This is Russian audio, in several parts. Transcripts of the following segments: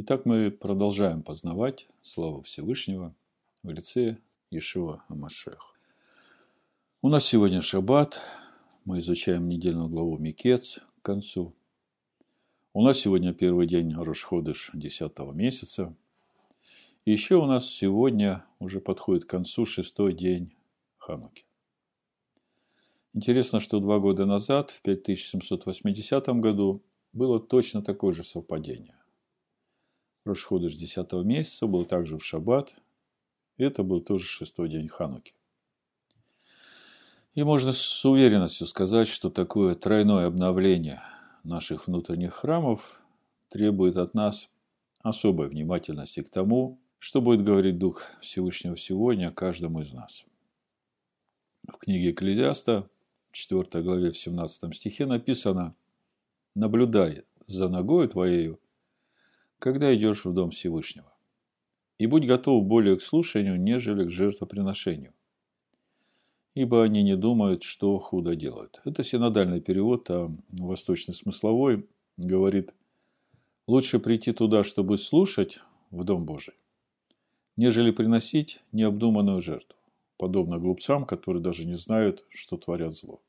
Итак, мы продолжаем познавать славу Всевышнего в лице Ишива Амашех. У нас сегодня шаббат, мы изучаем недельную главу Микец к концу. У нас сегодня первый день Рошходыш 10 месяца. И еще у нас сегодня уже подходит к концу шестой день Хануки. Интересно, что два года назад, в 5780 году, было точно такое же совпадение. Рошходыш 10 месяца был также в шаббат. Это был тоже шестой день Хануки. И можно с уверенностью сказать, что такое тройное обновление наших внутренних храмов требует от нас особой внимательности к тому, что будет говорить Дух Всевышнего сегодня каждому из нас. В книге Экклезиаста, 4 главе в 17 стихе написано «Наблюдай за ногою твоею когда идешь в Дом Всевышнего. И будь готов более к слушанию, нежели к жертвоприношению. Ибо они не думают, что худо делают. Это синодальный перевод, а восточно-смысловой говорит, лучше прийти туда, чтобы слушать в Дом Божий, нежели приносить необдуманную жертву, подобно глупцам, которые даже не знают, что творят зло.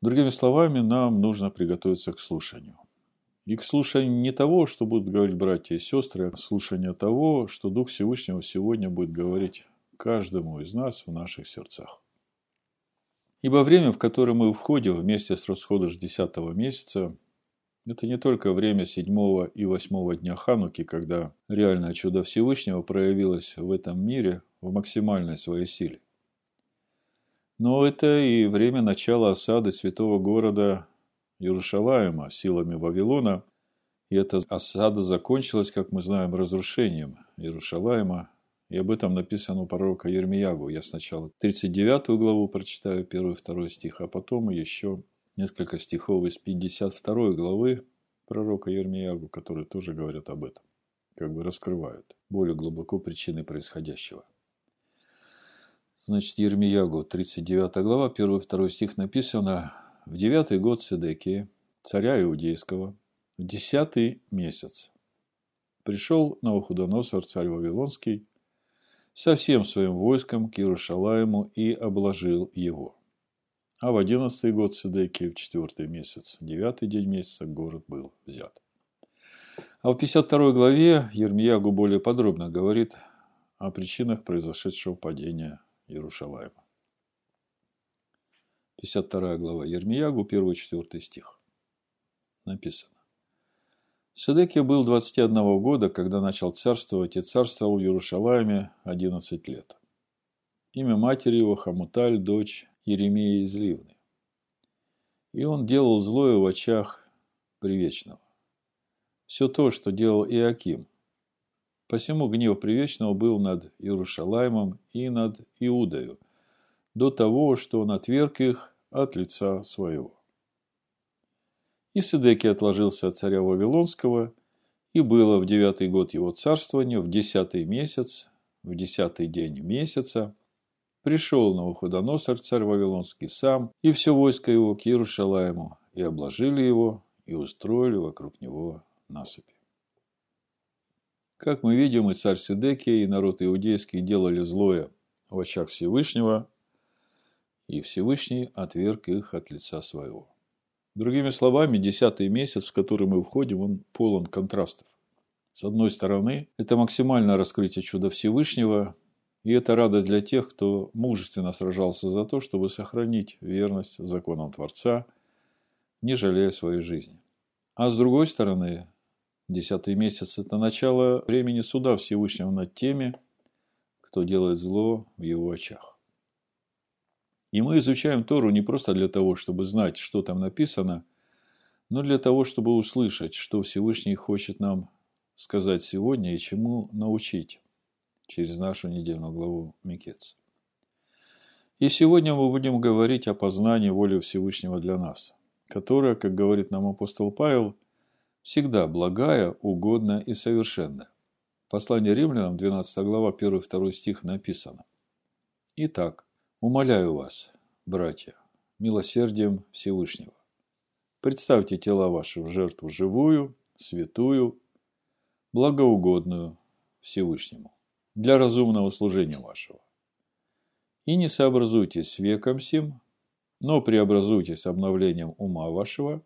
Другими словами, нам нужно приготовиться к слушанию и к слушанию не того, что будут говорить братья и сестры, а к слушанию того, что Дух Всевышнего сегодня будет говорить каждому из нас в наших сердцах. Ибо время, в которое мы входим вместе с расходыш 10 месяца, это не только время седьмого и восьмого дня Хануки, когда реальное чудо Всевышнего проявилось в этом мире в максимальной своей силе. Но это и время начала осады святого города Иерушалаема силами Вавилона, и эта осада закончилась, как мы знаем, разрушением Иерушалаема, и об этом написано у пророка Ермиягу. Я сначала 39 главу прочитаю, 1-2 стих, а потом еще несколько стихов из 52 главы пророка Ермиягу, которые тоже говорят об этом, как бы раскрывают более глубоко причины происходящего. Значит, Ермиягу, 39 глава, 1-2 стих написано в девятый год Седекии, царя Иудейского, в десятый месяц, пришел Навуходоносор, царь Вавилонский, со всем своим войском к Иерушалаему и обложил его. А в одиннадцатый год Седекии, в четвертый месяц, девятый день месяца, город был взят. А в 52 главе Ермиягу более подробно говорит о причинах произошедшего падения Иерушалаема. 52 глава Ермиягу, 1-4 стих. Написано. Седекия был 21 года, когда начал царствовать, и царствовал в Иерушалайме 11 лет. Имя матери его Хамуталь, дочь Еремея из Ливны. И он делал злое в очах Привечного. Все то, что делал Иаким. Посему гнев Привечного был над Иерушалаймом и над Иудою, до того, что он отверг их от лица своего. И Седеки отложился от царя Вавилонского, и было в девятый год его царствования, в десятый месяц, в десятый день месяца, пришел на Навуходоносор, царь Вавилонский, сам, и все войско его к Иерушалаему, и обложили его, и устроили вокруг него насыпи. Как мы видим, и царь Седекия, и народ иудейский делали злое в очах Всевышнего, и Всевышний отверг их от лица своего. Другими словами, десятый месяц, в который мы входим, он полон контрастов. С одной стороны, это максимальное раскрытие чуда Всевышнего, и это радость для тех, кто мужественно сражался за то, чтобы сохранить верность законам Творца, не жалея своей жизни. А с другой стороны, десятый месяц – это начало времени суда Всевышнего над теми, кто делает зло в его очах. И мы изучаем Тору не просто для того, чтобы знать, что там написано, но для того, чтобы услышать, что Всевышний хочет нам сказать сегодня и чему научить через нашу недельную главу Микец. И сегодня мы будем говорить о познании воли Всевышнего для нас, которая, как говорит нам апостол Павел, всегда благая, угодная и совершенная. Послание римлянам, 12 глава, 1-2 стих написано. Итак, Умоляю вас, братья, милосердием Всевышнего, представьте тела ваши в жертву живую, святую, благоугодную Всевышнему, для разумного служения вашего. И не сообразуйтесь с веком сим, но преобразуйтесь обновлением ума вашего,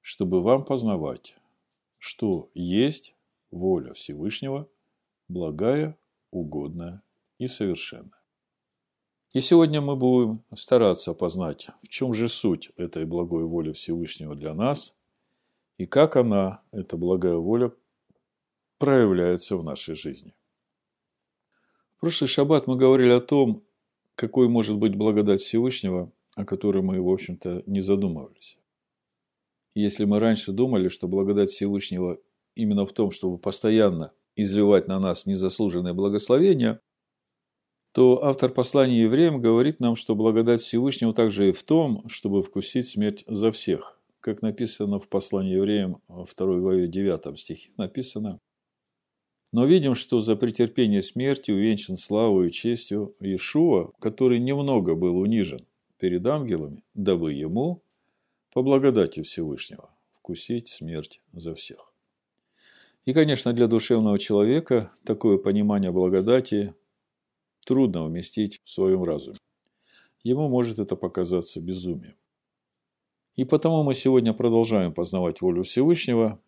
чтобы вам познавать, что есть воля Всевышнего, благая, угодная и совершенная. И сегодня мы будем стараться познать, в чем же суть этой благой воли Всевышнего для нас и как она, эта благая воля, проявляется в нашей жизни. В прошлый шаббат мы говорили о том, какой может быть благодать Всевышнего, о которой мы, в общем-то, не задумывались. Если мы раньше думали, что благодать Всевышнего именно в том, чтобы постоянно изливать на нас незаслуженное благословение, то автор послания евреям говорит нам, что благодать Всевышнего также и в том, чтобы вкусить смерть за всех. Как написано в послании евреям 2 главе 9 стихе, написано но видим, что за претерпение смерти увенчан славой и честью Иешуа, который немного был унижен перед ангелами, дабы ему, по благодати Всевышнего, вкусить смерть за всех. И, конечно, для душевного человека такое понимание благодати трудно уместить в своем разуме. Ему может это показаться безумием. И потому мы сегодня продолжаем познавать волю Всевышнего,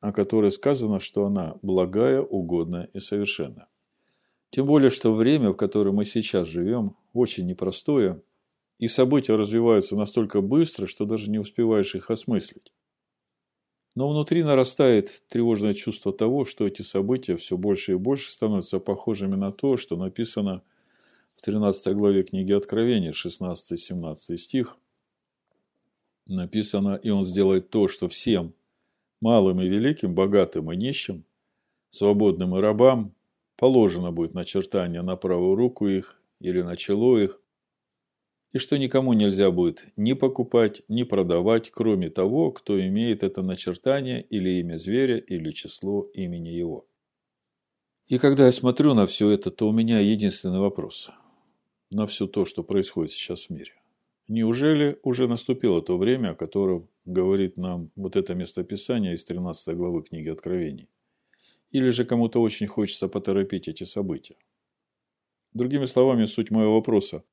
о которой сказано, что она благая, угодная и совершенна. Тем более, что время, в котором мы сейчас живем, очень непростое, и события развиваются настолько быстро, что даже не успеваешь их осмыслить. Но внутри нарастает тревожное чувство того, что эти события все больше и больше становятся похожими на то, что написано в 13 главе книги Откровения, 16-17 стих. Написано, и он сделает то, что всем, малым и великим, богатым и нищим, свободным и рабам, положено будет начертание на правую руку их или на чело их, и что никому нельзя будет ни покупать, ни продавать, кроме того, кто имеет это начертание или имя зверя, или число имени его. И когда я смотрю на все это, то у меня единственный вопрос на все то, что происходит сейчас в мире. Неужели уже наступило то время, о котором говорит нам вот это местописание из 13 главы книги Откровений? Или же кому-то очень хочется поторопить эти события? Другими словами, суть моего вопроса.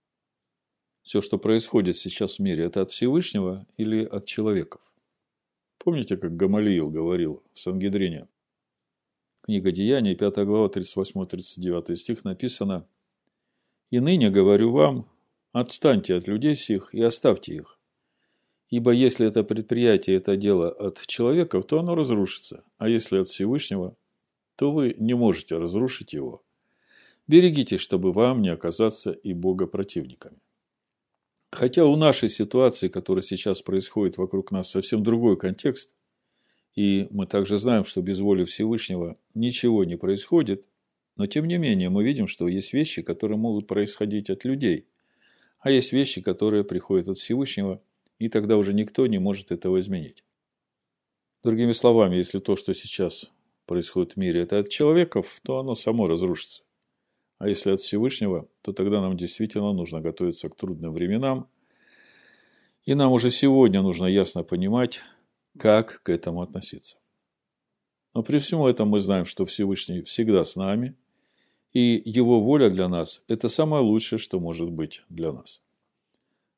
Все, что происходит сейчас в мире, это от Всевышнего или от человеков? Помните, как Гамалиил говорил в Сангидрине? Книга Деяний, 5 глава, 38-39 стих написано «И ныне говорю вам, Отстаньте от людей сих и оставьте их. Ибо если это предприятие, это дело от человеков, то оно разрушится, а если от Всевышнего, то вы не можете разрушить его. Берегитесь, чтобы вам не оказаться и богопротивниками. Хотя у нашей ситуации, которая сейчас происходит вокруг нас, совсем другой контекст, и мы также знаем, что без воли Всевышнего ничего не происходит, но тем не менее мы видим, что есть вещи, которые могут происходить от людей – а есть вещи, которые приходят от Всевышнего, и тогда уже никто не может этого изменить. Другими словами, если то, что сейчас происходит в мире, это от человеков, то оно само разрушится. А если от Всевышнего, то тогда нам действительно нужно готовиться к трудным временам. И нам уже сегодня нужно ясно понимать, как к этому относиться. Но при всем этом мы знаем, что Всевышний всегда с нами – и Его воля для нас – это самое лучшее, что может быть для нас.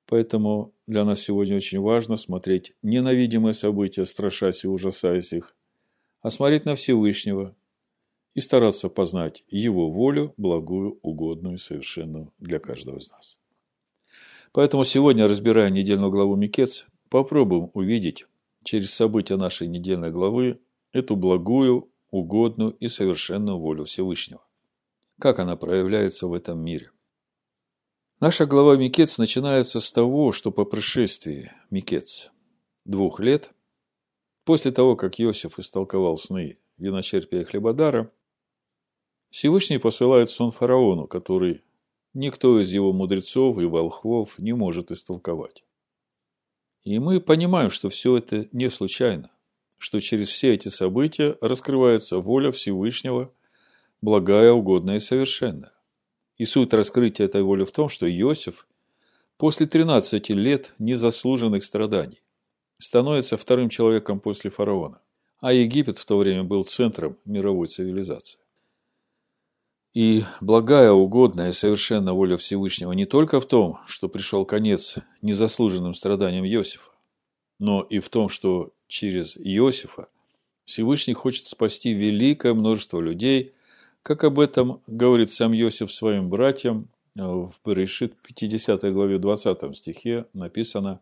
Поэтому для нас сегодня очень важно смотреть не на видимые события, страшась и ужасаясь их, а смотреть на Всевышнего и стараться познать Его волю, благую, угодную и совершенную для каждого из нас. Поэтому сегодня, разбирая недельную главу Микец, попробуем увидеть через события нашей недельной главы эту благую, угодную и совершенную волю Всевышнего как она проявляется в этом мире. Наша глава Микец начинается с того, что по пришествии Микец двух лет, после того, как Иосиф истолковал сны виночерпия Хлебодара, Всевышний посылает сон фараону, который никто из его мудрецов и волхвов не может истолковать. И мы понимаем, что все это не случайно, что через все эти события раскрывается воля Всевышнего благая, угодная и совершенная. И суть раскрытия этой воли в том, что Иосиф после 13 лет незаслуженных страданий становится вторым человеком после фараона. а Египет в то время был центром мировой цивилизации. И благая, угодная совершенно воля Всевышнего не только в том, что пришел конец незаслуженным страданиям Иосифа, но и в том, что через Иосифа Всевышний хочет спасти великое множество людей, как об этом говорит сам Иосиф своим братьям в Берешит 50 главе 20 стихе написано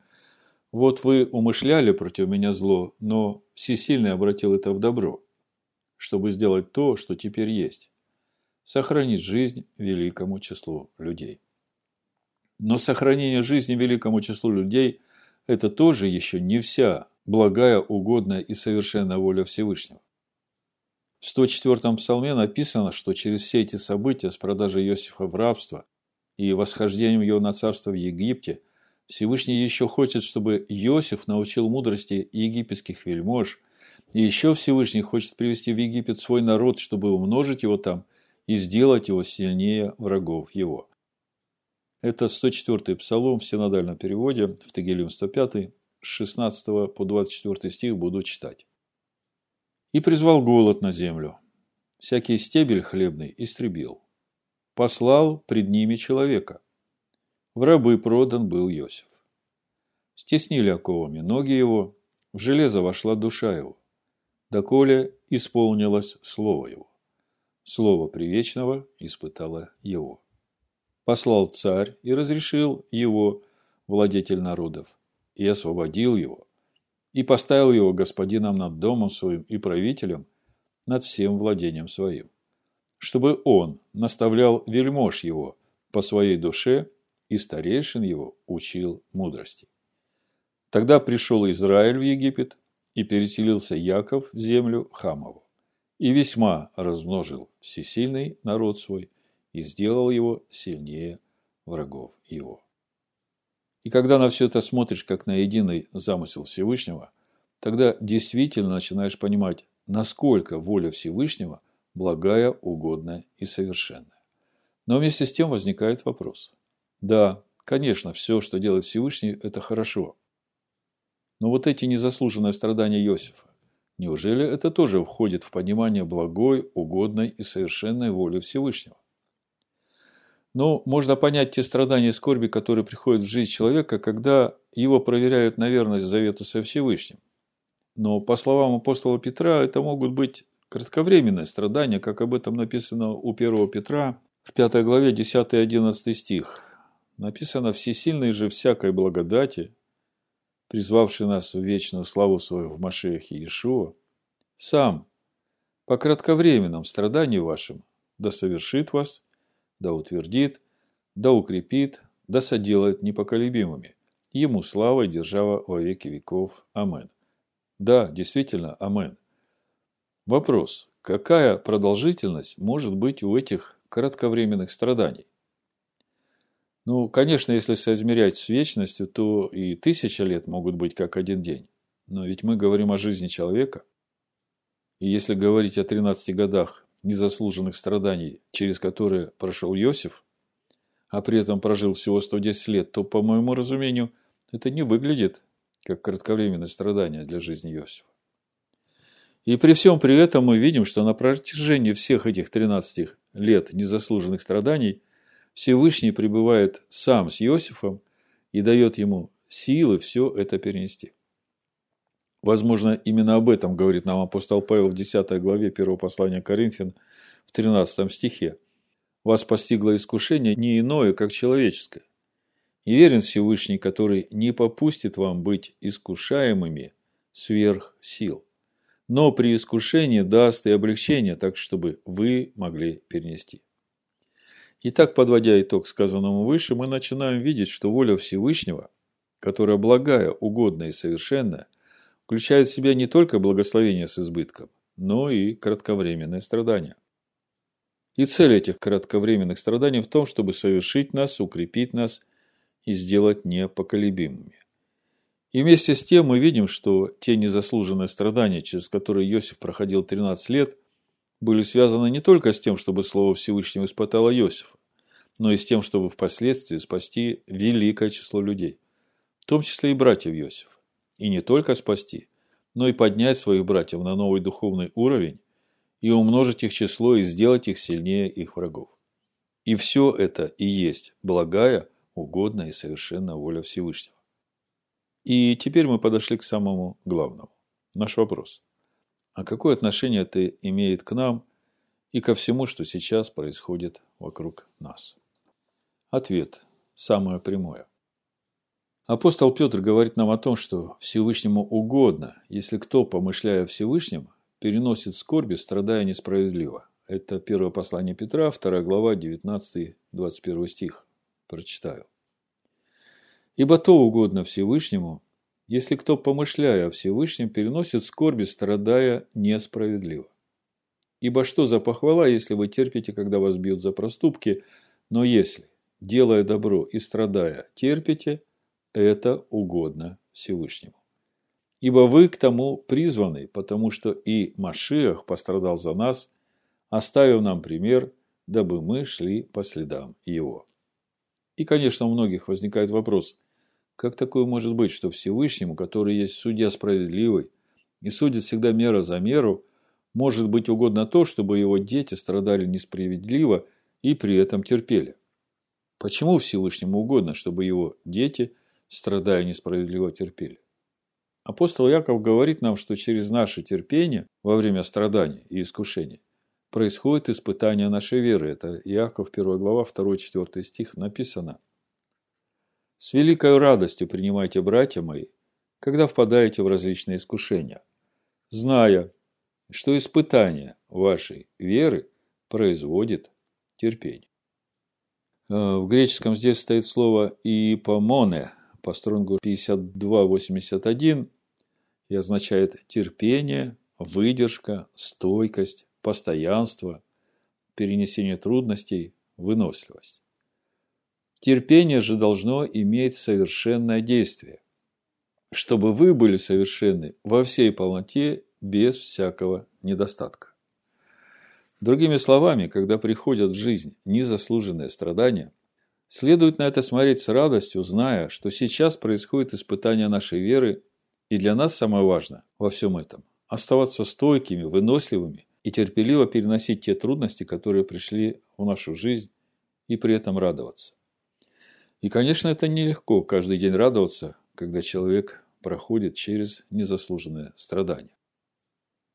«Вот вы умышляли против меня зло, но Всесильный обратил это в добро, чтобы сделать то, что теперь есть сохранить жизнь великому числу людей. Но сохранение жизни великому числу людей – это тоже еще не вся благая, угодная и совершенная воля Всевышнего. В 104-м псалме написано, что через все эти события с продажей Иосифа в рабство и восхождением его на царство в Египте Всевышний еще хочет, чтобы Иосиф научил мудрости египетских вельмож, и еще Всевышний хочет привести в Египет свой народ, чтобы умножить его там – и сделать его сильнее врагов его. Это 104-й псалом в синодальном переводе, в Тегелиум 105, с 16 по 24 стих буду читать. «И призвал голод на землю, всякий стебель хлебный истребил, послал пред ними человека. В рабы продан был Иосиф. Стеснили оковами ноги его, в железо вошла душа его, доколе исполнилось слово его. Слово привечного испытало его. Послал царь и разрешил его, владетель народов, и освободил его, и поставил его господином над домом своим и правителем над всем владением своим, чтобы он наставлял вельмож его по своей душе и старейшин его учил мудрости. Тогда пришел Израиль в Египет, и переселился Яков в землю Хамову и весьма размножил всесильный народ свой и сделал его сильнее врагов его. И когда на все это смотришь, как на единый замысел Всевышнего, тогда действительно начинаешь понимать, насколько воля Всевышнего благая, угодная и совершенная. Но вместе с тем возникает вопрос. Да, конечно, все, что делает Всевышний, это хорошо. Но вот эти незаслуженные страдания Иосифа, Неужели это тоже входит в понимание благой, угодной и совершенной воли Всевышнего? Ну, можно понять те страдания и скорби, которые приходят в жизнь человека, когда его проверяют на верность завету со Всевышним. Но, по словам апостола Петра, это могут быть кратковременные страдания, как об этом написано у 1 Петра в 5 главе 10 и 11 стих. Написано «Всесильный же всякой благодати, призвавший нас в вечную славу свою в Машехе Иешуа, сам по кратковременном страданию вашим да совершит вас, да утвердит, да укрепит, да соделает непоколебимыми. Ему слава и держава во веки веков. Амен. Да, действительно, амен. Вопрос. Какая продолжительность может быть у этих кратковременных страданий? Ну, конечно, если соизмерять с вечностью, то и тысяча лет могут быть как один день. Но ведь мы говорим о жизни человека. И если говорить о 13 годах незаслуженных страданий, через которые прошел Иосиф, а при этом прожил всего 110 лет, то, по моему разумению, это не выглядит как кратковременное страдание для жизни Иосифа. И при всем при этом мы видим, что на протяжении всех этих 13 лет незаслуженных страданий Всевышний пребывает сам с Иосифом и дает ему силы все это перенести. Возможно, именно об этом говорит нам апостол Павел в 10 главе 1 послания Коринфян в 13 стихе. «Вас постигло искушение не иное, как человеческое. И верен Всевышний, который не попустит вам быть искушаемыми сверх сил, но при искушении даст и облегчение, так чтобы вы могли перенести». Итак, подводя итог сказанному выше, мы начинаем видеть, что воля Всевышнего, которая благая, угодная и совершенная, включает в себя не только благословение с избытком, но и кратковременные страдания. И цель этих кратковременных страданий в том, чтобы совершить нас, укрепить нас и сделать непоколебимыми. И вместе с тем мы видим, что те незаслуженные страдания, через которые Иосиф проходил 13 лет – были связаны не только с тем, чтобы Слово Всевышнего испытало Иосифа, но и с тем, чтобы впоследствии спасти великое число людей, в том числе и братьев Иосифа. И не только спасти, но и поднять своих братьев на новый духовный уровень и умножить их число и сделать их сильнее их врагов. И все это и есть благая, угодная и совершенная воля Всевышнего. И теперь мы подошли к самому главному. Наш вопрос. А какое отношение это имеет к нам и ко всему, что сейчас происходит вокруг нас? Ответ самое прямое. Апостол Петр говорит нам о том, что Всевышнему угодно, если кто, помышляя о Всевышнем, переносит скорби, страдая несправедливо. Это первое послание Петра, 2 глава, 19-21 стих. Прочитаю. «Ибо то угодно Всевышнему, если кто, помышляя о Всевышнем, переносит скорби, страдая несправедливо. Ибо что за похвала, если вы терпите, когда вас бьют за проступки, но если, делая добро и страдая, терпите, это угодно Всевышнему. Ибо вы к тому призваны, потому что и Машиах пострадал за нас, оставив нам пример, дабы мы шли по следам его. И, конечно, у многих возникает вопрос, как такое может быть, что Всевышнему, который есть судья справедливый и судит всегда мера за меру, может быть угодно то, чтобы его дети страдали несправедливо и при этом терпели? Почему Всевышнему угодно, чтобы его дети, страдая несправедливо, терпели? Апостол Яков говорит нам, что через наше терпение во время страданий и искушений происходит испытание нашей веры. Это Иаков 1 глава 2-4 стих написано. «С великой радостью принимайте, братья мои, когда впадаете в различные искушения, зная, что испытание вашей веры производит терпение». Э, в греческом здесь стоит слово «ипомоне» по стронгу 5281 и означает терпение, выдержка, стойкость, постоянство, перенесение трудностей, выносливость. Терпение же должно иметь совершенное действие, чтобы вы были совершенны во всей полноте без всякого недостатка. Другими словами, когда приходят в жизнь незаслуженные страдания, следует на это смотреть с радостью, зная, что сейчас происходит испытание нашей веры и для нас самое важное во всем этом – оставаться стойкими, выносливыми и терпеливо переносить те трудности, которые пришли в нашу жизнь, и при этом радоваться. И, конечно, это нелегко каждый день радоваться, когда человек проходит через незаслуженные страдания.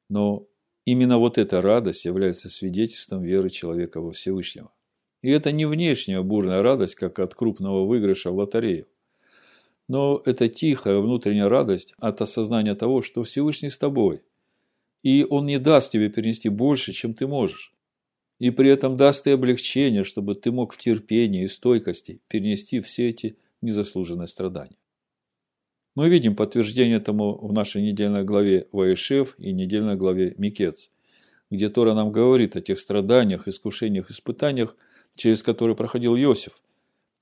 Но именно вот эта радость является свидетельством веры человека во Всевышнего. И это не внешняя бурная радость, как от крупного выигрыша в лотерею. Но это тихая внутренняя радость от осознания того, что Всевышний с тобой. И Он не даст тебе перенести больше, чем ты можешь. И при этом даст и облегчение, чтобы ты мог в терпении и стойкости перенести все эти незаслуженные страдания. Мы видим подтверждение этому в нашей недельной главе Ваишев и недельной главе Микец, где Тора нам говорит о тех страданиях, искушениях, испытаниях, через которые проходил Иосиф.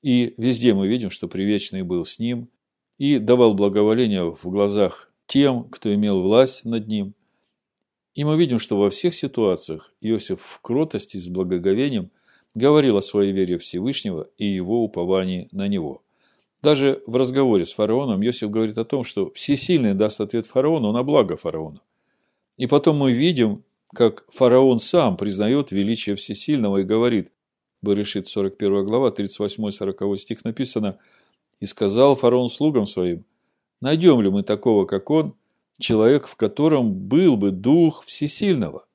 И везде мы видим, что Привечный был с ним, и давал благоволение в глазах тем, кто имел власть над ним. И мы видим, что во всех ситуациях Иосиф в кротости с благоговением говорил о своей вере Всевышнего и его уповании на него. Даже в разговоре с фараоном Иосиф говорит о том, что всесильный даст ответ фараону на благо фараона. И потом мы видим, как фараон сам признает величие всесильного и говорит, Берешит 41 глава, 38-40 стих написано – и сказал фараон слугам своим, найдем ли мы такого, как он, человек, в котором был бы дух всесильного?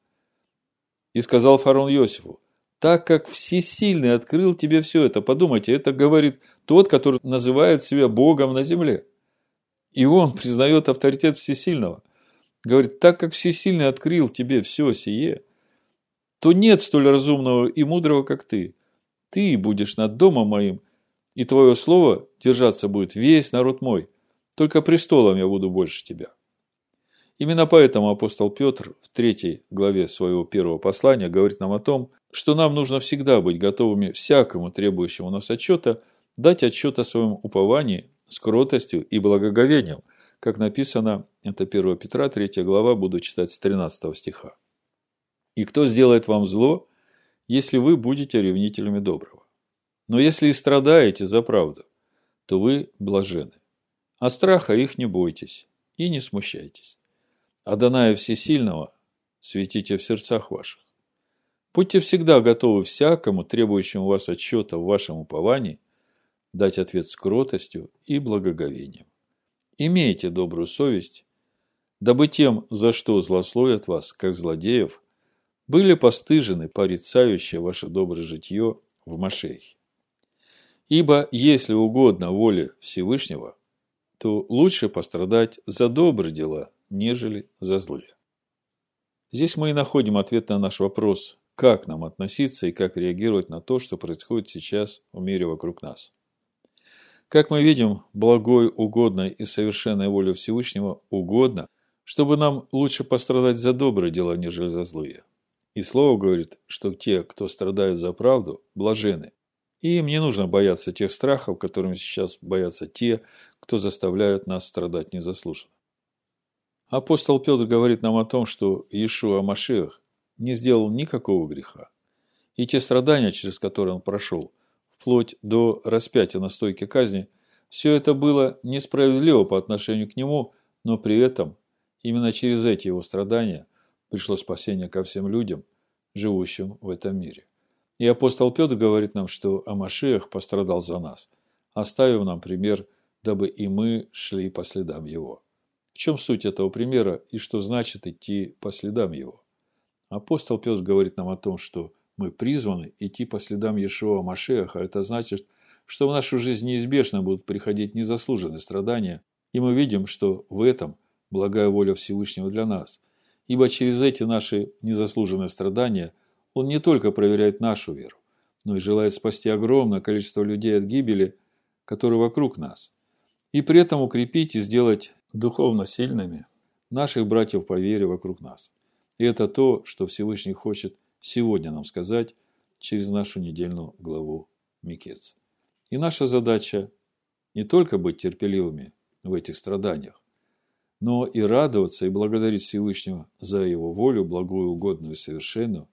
И сказал фараон Иосифу, так как всесильный открыл тебе все это, подумайте, это говорит тот, который называет себя Богом на земле. И он признает авторитет всесильного. Говорит, так как всесильный открыл тебе все сие, то нет столь разумного и мудрого, как ты. Ты будешь над домом моим, и твое слово держаться будет весь народ мой. Только престолом я буду больше тебя. Именно поэтому апостол Петр в третьей главе своего первого послания говорит нам о том, что нам нужно всегда быть готовыми всякому требующему нас отчета дать отчет о своем уповании с кротостью и благоговением, как написано, это 1 Петра, 3 глава, буду читать с 13 стиха. «И кто сделает вам зло, если вы будете ревнителями доброго?» Но если и страдаете за правду, то вы блажены. А страха их не бойтесь и не смущайтесь. Адоная Всесильного, светите в сердцах ваших. Будьте всегда готовы всякому, требующему вас отчета в вашем уповании, дать ответ с кротостью и благоговением. Имейте добрую совесть, дабы тем, за что злословят вас, как злодеев, были постыжены порицающие ваше доброе житье в Машехе. Ибо если угодно воле Всевышнего, то лучше пострадать за добрые дела, нежели за злые. Здесь мы и находим ответ на наш вопрос, как нам относиться и как реагировать на то, что происходит сейчас в мире вокруг нас. Как мы видим, благой, угодной и совершенной воле Всевышнего угодно, чтобы нам лучше пострадать за добрые дела, нежели за злые. И Слово говорит, что те, кто страдают за правду, блажены. И им не нужно бояться тех страхов, которыми сейчас боятся те, кто заставляют нас страдать незаслуженно. Апостол Петр говорит нам о том, что Иешуа Машиах не сделал никакого греха. И те страдания, через которые он прошел, вплоть до распятия на стойке казни, все это было несправедливо по отношению к нему, но при этом именно через эти его страдания пришло спасение ко всем людям, живущим в этом мире. И апостол Петр говорит нам, что Амашиах пострадал за нас, оставив нам пример, дабы и мы шли по следам его. В чем суть этого примера и что значит идти по следам его? Апостол Петр говорит нам о том, что мы призваны идти по следам Иешуа Машеха. Это значит, что в нашу жизнь неизбежно будут приходить незаслуженные страдания, и мы видим, что в этом благая воля Всевышнего для нас. Ибо через эти наши незаслуженные страдания Он не только проверяет нашу веру, но и желает спасти огромное количество людей от гибели, которые вокруг нас, и при этом укрепить и сделать духовно сильными наших братьев по вере вокруг нас. И это то, что Всевышний хочет сегодня нам сказать через нашу недельную главу Микец. И наша задача не только быть терпеливыми в этих страданиях, но и радоваться и благодарить Всевышнего за Его волю, благую, угодную и совершенную,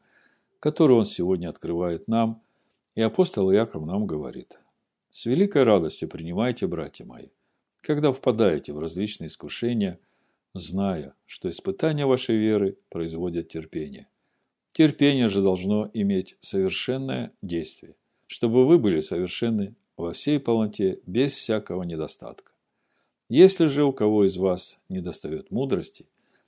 которую Он сегодня открывает нам, и апостол Иаков нам говорит, «С великой радостью принимайте, братья мои, когда впадаете в различные искушения – зная, что испытания вашей веры производят терпение. Терпение же должно иметь совершенное действие, чтобы вы были совершенны во всей полноте, без всякого недостатка. Если же у кого из вас недостает мудрости,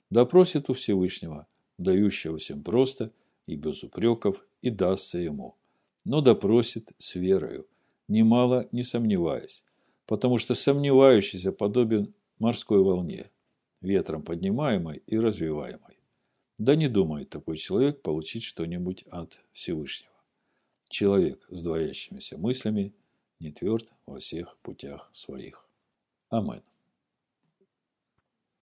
допросит у Всевышнего, дающего всем просто и без упреков, и дастся ему. Но допросит с верою, немало не сомневаясь, потому что сомневающийся подобен морской волне, ветром поднимаемой и развиваемой. Да не думает такой человек получить что-нибудь от Всевышнего. Человек с двоящимися мыслями не тверд во всех путях своих. Аминь.